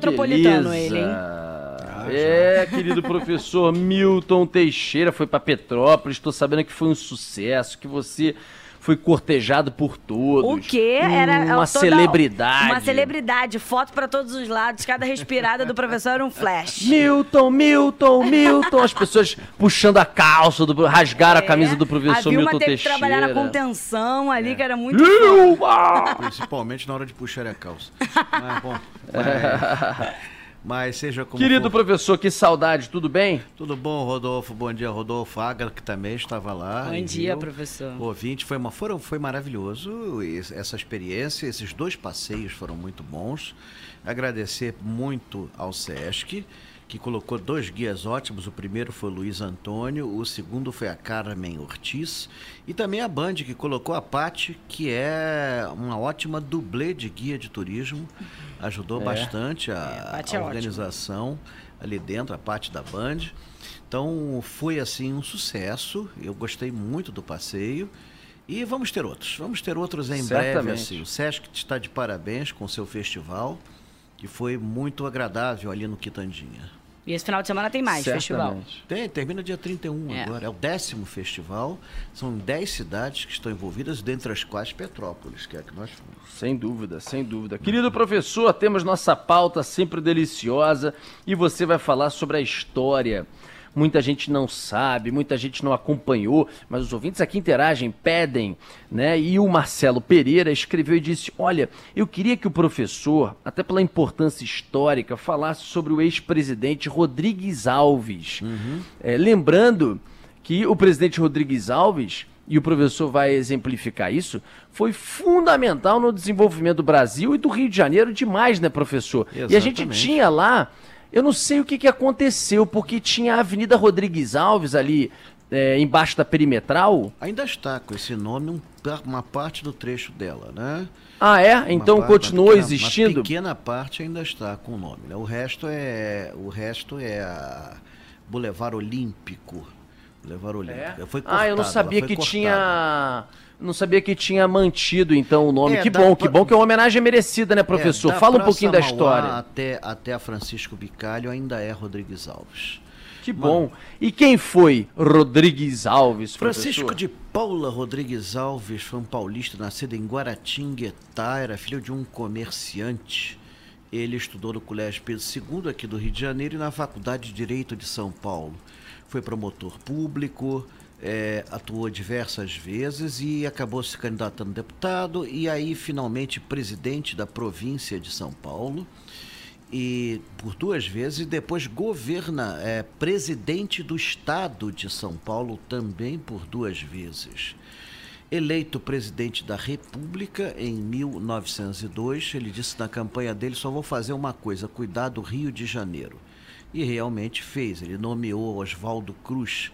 metropolitano beleza. ele, hein? Ah, é, querido professor Milton Teixeira foi para Petrópolis. Estou sabendo que foi um sucesso, que você foi cortejado por todos. O quê? Era uma toda- celebridade. Uma celebridade, foto pra todos os lados, cada respirada do professor era um flash. Milton, Milton, Milton. As pessoas puxando a calça, do, rasgaram a camisa do É. professor a Vilma Milton teve Teixeira. que trabalhar na contenção ali, que era muito Vilma! Principalmente na hora de puxar a calça. Mas, bom, mas, mas seja como Querido for. professor, que saudade, tudo bem? Tudo bom, Rodolfo? Bom dia, Rodolfo Agra, que também estava lá. Bom dia, Rio. professor. O ouvinte foi, uma, foram, foi maravilhoso es- essa experiência, esses dois passeios foram muito bons. Agradecer muito ao SESC, que colocou dois guias ótimos. O primeiro foi o Luiz Antônio, o segundo foi a Carmen Ortiz. E também a Band, que colocou a Pati, que é uma ótima dublê de guia de turismo. Ajudou É. bastante a, a Paty a é organização ali dentro, a parte da Band. Então foi assim um sucesso. Eu gostei muito do passeio. E vamos ter outros. Vamos ter outros em breve. Certamente. Assim. O Sesc está de parabéns com o seu festival, que foi muito agradável ali no Quitandinha. E esse final de semana tem mais festival. Certamente. Tem, termina dia 31 É. agora. É o décimo festival. São 10 cidades que estão envolvidas, dentre as quais Petrópolis, que é a que nós fomos. Sem dúvida, sem dúvida. Querido professor, temos nossa pauta sempre deliciosa e você vai falar sobre a história. Muita gente não sabe, muita gente não acompanhou, mas os ouvintes aqui interagem, pedem, né? E o Marcelo Pereira escreveu e disse: Olha, eu queria que o professor, até pela importância histórica, falasse sobre o ex-presidente Rodrigues Alves. É, lembrando que o presidente Rodrigues Alves, e o professor vai exemplificar isso, foi fundamental no desenvolvimento do Brasil e do Rio de Janeiro demais, né, professor? E a gente Exatamente. tinha lá, eu não sei o que, que aconteceu, porque tinha a Avenida Rodrigues Alves ali é, embaixo da perimetral. Ainda está com esse nome um uma parte do trecho dela, né? Ah, é? Uma Então parte- continuou uma pequena- existindo? Uma pequena parte ainda está com o nome. Né? O resto é o resto é a Boulevard Olímpico. Boulevard Olímpico. Foi ah, eu não sabia que cortada. tinha. Não sabia que tinha mantido então o nome. É, que bom, que pra- bom que é uma homenagem merecida, né, professor? É, da Fala um pouquinho da Mauá história. Até, até a Francisco Bicalho ainda é Rodrigues Alves. Que bom. E quem foi Rodrigues Alves, Francisco professor? de Paula Rodrigues Alves foi um paulista nascido em Guaratinguetá, era filho de um comerciante. Ele estudou no Colégio Pedro II aqui do Rio de Janeiro e na Faculdade de Direito de São Paulo. Foi promotor público, eh, atuou diversas vezes e acabou se candidatando deputado e aí finalmente presidente da província de São Paulo e por duas vezes e depois governa é, presidente do estado de São Paulo também por duas vezes. Eleito presidente da República em 1902, ele disse na campanha dele: só vou fazer uma coisa, cuidar do Rio de Janeiro. E realmente fez. Ele nomeou Oswaldo Cruz,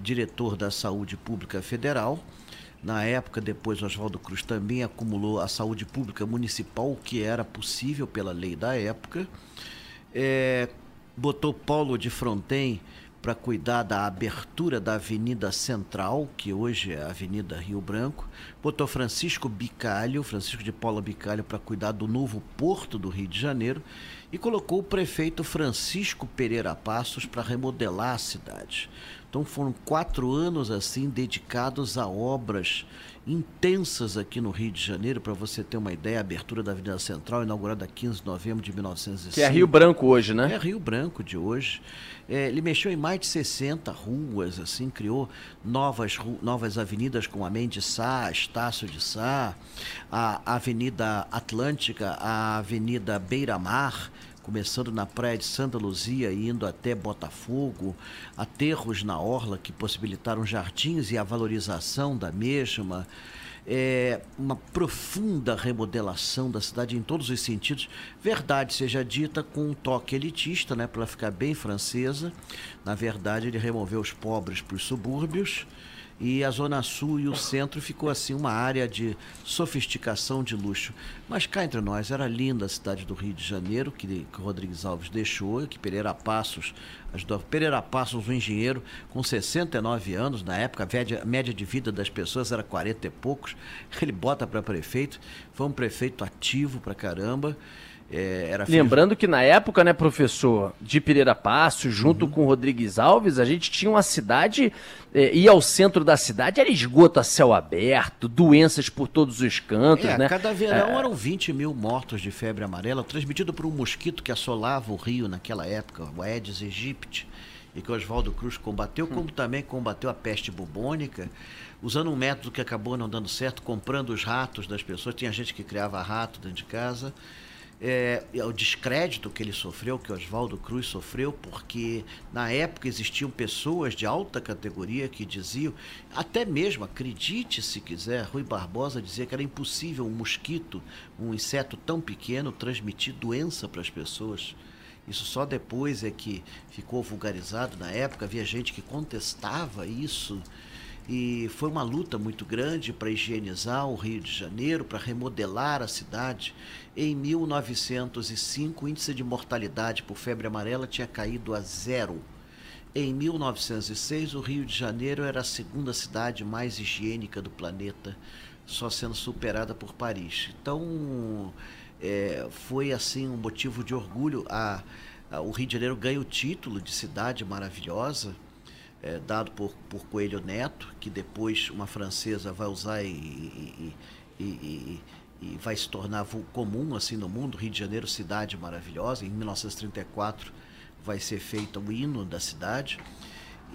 diretor da Saúde Pública Federal. Na época, depois, Oswaldo Cruz também acumulou a saúde pública municipal, o que era possível pela lei da época. É, botou Paulo de Fronten para cuidar da abertura da Avenida Central, que hoje é a Avenida Rio Branco. Botou Francisco Bicalho, Francisco de Paula Bicalho, para cuidar do novo porto do Rio de Janeiro. E colocou o prefeito Francisco Pereira Passos para remodelar a cidade. Então foram quatro anos assim dedicados a obras intensas aqui no Rio de Janeiro, para você ter uma ideia, a abertura da Avenida Central, inaugurada 15 de novembro de 1905. Que é Rio Branco hoje, né? É Rio Branco de hoje. É, ele mexeu em mais de 60 ruas, assim, criou novas, novas avenidas como a Mendes Sá, Estácio de Sá, a Avenida Atlântica, a Avenida Beira Mar, começando na praia de Santa Luzia e indo até Botafogo, aterros na orla que possibilitaram jardins e a valorização da mesma, é, uma profunda remodelação da cidade em todos os sentidos. Verdade seja dita com um toque elitista, né, para ficar bem francesa. Na verdade, ele removeu os pobres para os subúrbios e a zona sul e o centro ficou assim uma área de sofisticação de luxo. Mas cá entre nós era linda a cidade do Rio de Janeiro que, que Rodrigues Alves deixou, que Pereira Passos ajudou. Pereira Passos, um engenheiro com 69 anos, na época a média, a média de vida das pessoas era 40 e poucos. Ele bota para prefeito, foi um prefeito ativo pra caramba. É, era Lembrando que na época, né, professor, de Pereira Passo, junto uhum. com Rodrigues Alves, a gente tinha uma cidade, é, ia ao centro da cidade, era esgoto a céu aberto, doenças por todos os cantos, é, né? Cada verão é... eram 20 mil mortos de febre amarela, transmitido por um mosquito que assolava o rio naquela época, o Aedes aegypti, e que Oswaldo Cruz combateu, como hum. também combateu a peste bubônica usando um método que acabou não dando certo, comprando os ratos das pessoas. Tinha gente que criava rato dentro de casa é, o descrédito que ele sofreu, que Oswaldo Cruz sofreu, porque na época existiam pessoas de alta categoria que diziam, até mesmo, acredite se quiser, Rui Barbosa dizia que era impossível um mosquito, um inseto tão pequeno, transmitir doença para as pessoas. Isso só depois é que ficou vulgarizado. Na época havia gente que contestava isso e foi uma luta muito grande para higienizar o Rio de Janeiro, para remodelar a cidade. Em 1905, o índice de mortalidade por febre amarela tinha caído a zero. Em 1906, o Rio de Janeiro era a segunda cidade mais higiênica do planeta, só sendo superada por Paris. Então, é, foi assim um motivo de orgulho. A, a, o Rio de Janeiro ganha o título de cidade maravilhosa é, dado por, por Coelho Neto, que depois uma francesa vai usar e, e, e, e, vai se tornar comum assim no mundo. Rio de Janeiro, cidade maravilhosa. Em 1934 vai ser feito o hino da cidade.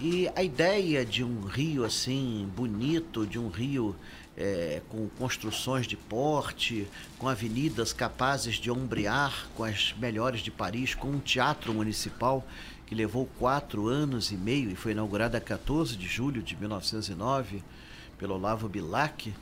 E a ideia de um rio assim bonito, de um rio é, com construções de porte, com avenidas capazes de ombrear com as melhores de Paris, com um teatro municipal que levou quatro anos e meio e foi inaugurada a 14 de julho de 1909 pelo Olavo Bilac,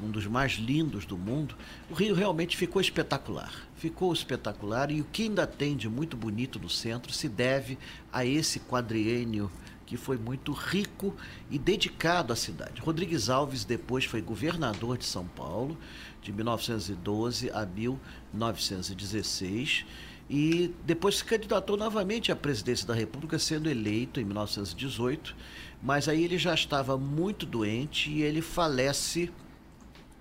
um dos mais lindos do mundo. O Rio realmente ficou espetacular. Ficou espetacular e o que ainda tem de muito bonito no centro se deve a esse quadriênio que foi muito rico e dedicado à cidade. Rodrigues Alves depois foi governador de São Paulo de 1912 a 1916 e depois se candidatou novamente à presidência da República, sendo eleito em 1918, mas aí ele já estava muito doente e ele falece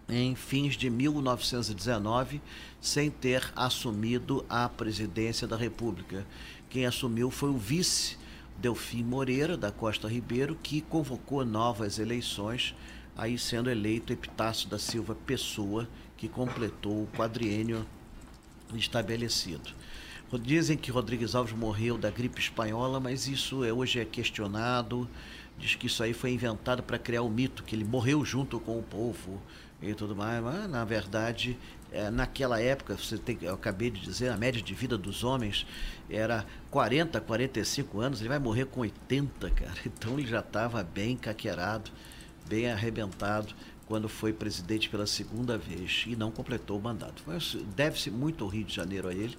em fins de 1919, sem ter assumido a presidência da República. Quem assumiu foi o vice Delfim Moreira da Costa Ribeiro, que convocou novas eleições, aí sendo eleito Epitácio da Silva Pessoa, que completou o quadriênio estabelecido. Dizem que Rodrigues Alves morreu da gripe espanhola, mas isso é, hoje é questionado. Diz que isso aí foi inventado para criar o mito, que ele morreu junto com o povo e tudo mais. Mas, na verdade, é, naquela época, você tem, eu acabei de dizer, a média de vida dos homens era 40, 45 anos. Ele vai morrer com 80, cara. Então ele já estava bem caquerado, bem arrebentado quando foi presidente pela segunda vez e não completou o mandato. Deve-se muito ao Rio de Janeiro a ele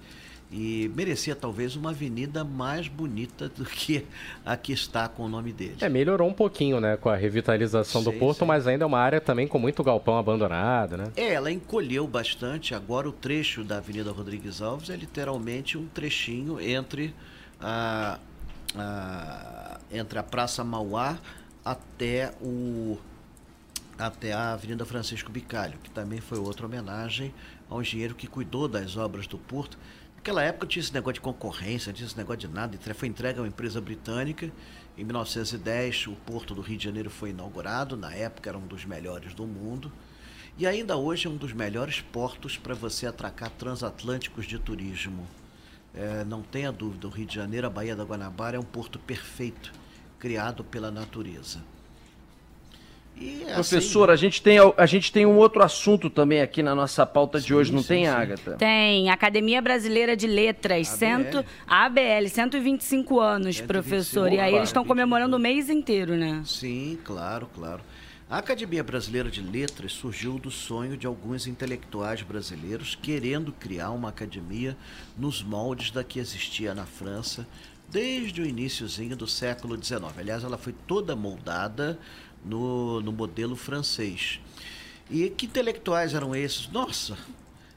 e merecia talvez uma avenida mais bonita do que a que está com o nome dele. É, melhorou um pouquinho, né, com a revitalização sim, do porto, sim. mas ainda é uma área também com muito galpão abandonado, né? É, ela encolheu bastante. Agora o trecho da Avenida Rodrigues Alves é literalmente um trechinho entre a, a entre a Praça Mauá até o até a Avenida Francisco Bicalho, que também foi outra homenagem ao engenheiro que cuidou das obras do porto Naquela época tinha esse negócio de concorrência, não tinha esse negócio de nada. Foi entregue a uma empresa britânica. Em 1910, o Porto do Rio de Janeiro foi inaugurado. Na época, era um dos melhores do mundo. E ainda hoje é um dos melhores portos para você atracar transatlânticos de turismo. É, não tenha dúvida, o Rio de Janeiro, a Baía da Guanabara, é um porto perfeito, criado pela natureza. E, assim, Professor, a gente, tem, a gente tem um outro assunto também aqui na nossa pauta sim, de hoje, não sim, tem, sim. Agatha? Tem. Academia Brasileira de Letras, ABL, cento, ABL 125 anos, 125, professor. E aí eles estão comemorando o mês inteiro, né? Sim, claro, claro. A Academia Brasileira de Letras surgiu do sonho de alguns intelectuais brasileiros querendo criar uma academia nos moldes da que existia na França desde o iníciozinho do século XIX. Aliás, ela foi toda moldada no, no modelo francês. E que intelectuais eram esses? Nossa,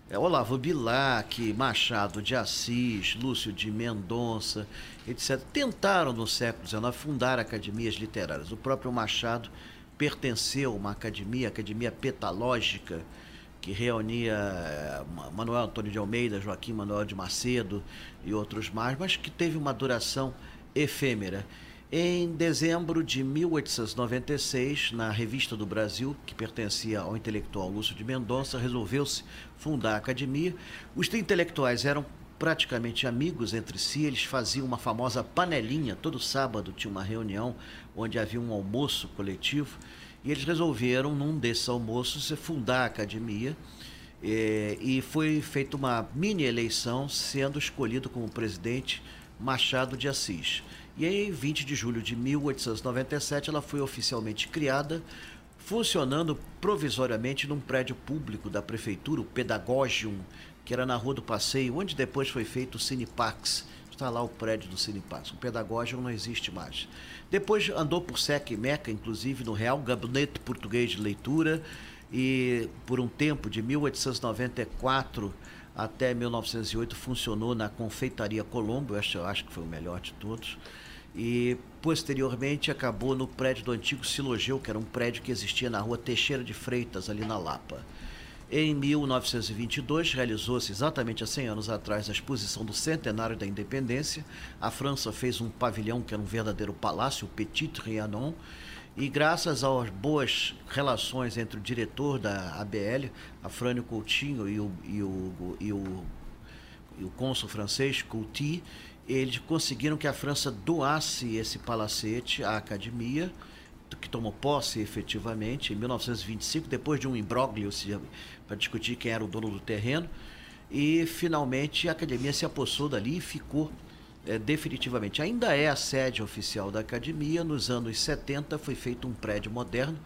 é Olavo Bilac, Machado de Assis, Lúcio de Mendonça, etc. Tentaram no século XIX fundar academias literárias. O próprio Machado pertenceu a uma academia, a Academia Petalógica, que reunia eh, Manuel Antônio de Almeida, Joaquim Manuel de Macedo e outros mais, mas que teve uma duração efêmera. Em dezembro de 1896, na Revista do Brasil, que pertencia ao intelectual Lúcio de Mendonça, resolveu-se fundar a academia. Os intelectuais eram praticamente amigos entre si, eles faziam uma famosa panelinha, todo sábado tinha uma reunião onde havia um almoço coletivo, e eles resolveram, num desses almoços, fundar a academia. Eh, e foi feita uma mini eleição, sendo escolhido como presidente Machado de Assis. E em 20 de julho de 1897 ela foi oficialmente criada, funcionando provisoriamente num prédio público da prefeitura, o Pedagogium, que era na Rua do Passeio, onde depois foi feito o Cinepax. Está lá o prédio do Cinepax. O Pedagogium não existe mais. Depois andou por Sec e Meca, inclusive no Real Gabinete Português de Leitura, e por um tempo, de 1894 até 1908, funcionou na Confeitaria Colombo, eu acho, que foi o melhor de todos e posteriormente acabou no prédio do antigo Silogeu, que era um prédio que existia na rua Teixeira de Freitas, ali na Lapa. Em 1922, realizou-se exatamente há 100 anos atrás a exposição do centenário da independência. A França fez um pavilhão que era um verdadeiro palácio, o Petit Trianon, e graças às boas relações entre o diretor da ABL, Afrânio Coutinho, e o, e o, e o, e o cônsul francês, Couty, eles conseguiram que a França doasse esse palacete à academia, que tomou posse efetivamente em 1925, depois de um imbróglio para discutir quem era o dono do terreno. E finalmente a academia se apossou dali e ficou é, definitivamente. Ainda é a sede oficial da academia. Nos anos 70 foi feito um prédio moderno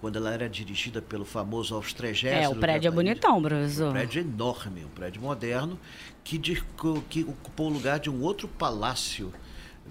quando ela era dirigida pelo famoso Austregésilo. É, o prédio é bonitão, professor. Um prédio enorme, um prédio moderno, que, que ocupou o lugar de um outro palácio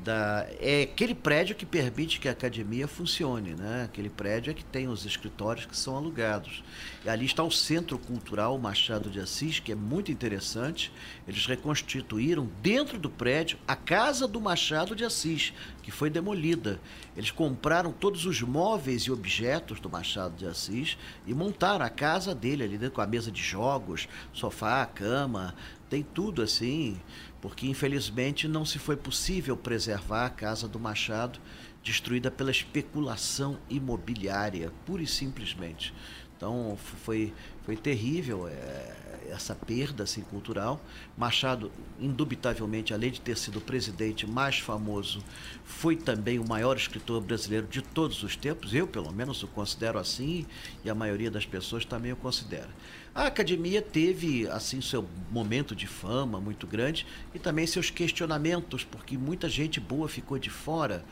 da, é aquele prédio que permite que a academia funcione, né? Aquele prédio é que tem os escritórios que são alugados. E ali está o Centro Cultural Machado de Assis, que é muito interessante. Eles reconstituíram dentro do prédio a casa do Machado de Assis, que foi demolida. Eles compraram todos os móveis e objetos do Machado de Assis e montaram a casa dele ali dentro com a mesa de jogos, sofá, cama, tem tudo assim porque infelizmente não se foi possível preservar a casa do Machado, destruída pela especulação imobiliária, pura e simplesmente. Então foi, foi terrível é, essa perda assim, cultural. Machado, indubitavelmente, além de ter sido o presidente mais famoso, foi também o maior escritor brasileiro de todos os tempos. Eu, pelo menos, o considero assim e a maioria das pessoas também o considera. A academia teve assim seu momento de fama muito grande e também seus questionamentos, porque muita gente boa ficou de fora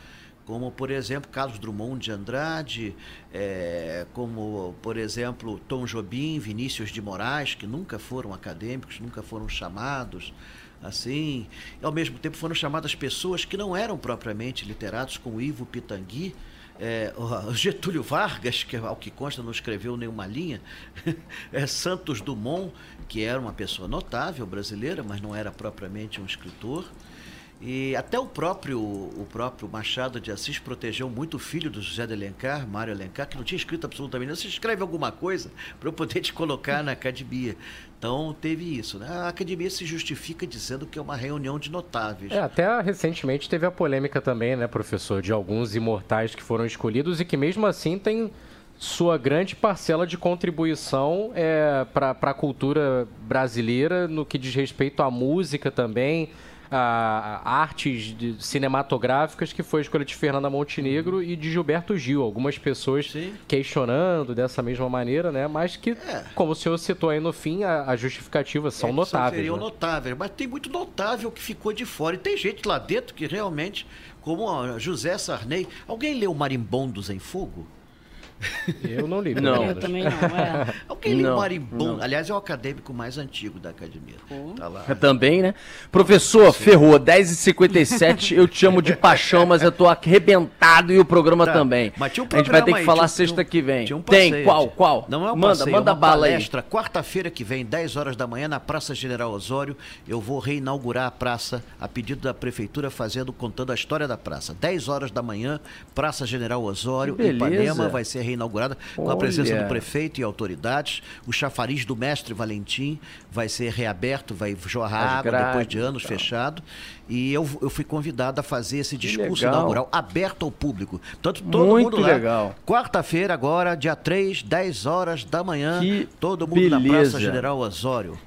como por exemplo Carlos Drummond de Andrade, é, como por exemplo Tom Jobim, Vinícius de Moraes, que nunca foram acadêmicos, nunca foram chamados assim, e ao mesmo tempo foram chamadas pessoas que não eram propriamente literatos, como Ivo Pitangui, é, Getúlio Vargas, que ao que consta não escreveu nenhuma linha, é Santos Dumont, que era uma pessoa notável brasileira, mas não era propriamente um escritor. E até o próprio, o próprio Machado de Assis protegeu muito o filho do José de Alencar, Mário Alencar, que não tinha escrito absolutamente nada. Você escreve alguma coisa para eu poder te colocar na academia. Então teve isso. Né? A academia se justifica dizendo que é uma reunião de notáveis. É, até recentemente teve a polêmica também, né, professor, de alguns imortais que foram escolhidos e que mesmo assim tem sua grande parcela de contribuição é, para a cultura brasileira no que diz respeito à música também a, artes de, cinematográficas que foi a escolha de Fernanda Montenegro e de Gilberto Gil. Algumas pessoas Sim. questionando dessa mesma maneira, né? Mas que, é. como o senhor citou aí no fim, a, a justificativa são é, notáveis. Seriam né? notáveis, mas tem muito notável que ficou de fora. E tem gente lá dentro que realmente, como José Sarney. Alguém leu Marimbondos em Fogo? Eu não li. Não, eu também não. É. Alguém leu Marimbondo? Aliás, é o acadêmico mais antigo da academia. Tá lá. Também, né? Professor, Sim. ferrou, 10h57, eu te amo de paixão, mas eu tô arrebentado e o programa tá. também. Mas tinha um programa A gente vai ter que aí, falar tinha, sexta que vem. Um Tem, qual, qual? Não é um manda, passeio, manda é bala palestra. Quarta-feira que vem, 10 horas da manhã, na Praça General Osório, eu vou reinaugurar a praça a pedido da prefeitura, fazendo, contando a história da praça. 10 horas da manhã, Praça General Osório, Ipanema, vai ser reinaugurada com a presença do prefeito e autoridades. O chafariz do mestre Valentim vai ser reaberto, vai jorrar água depois de anos fechado. E eu, eu fui convidado a fazer esse discurso inaugural aberto ao público. Portanto, todo Muito mundo lá. legal. Quarta-feira, agora, dia 3, 10 horas da manhã. Que todo mundo beleza. na Praça General Osório.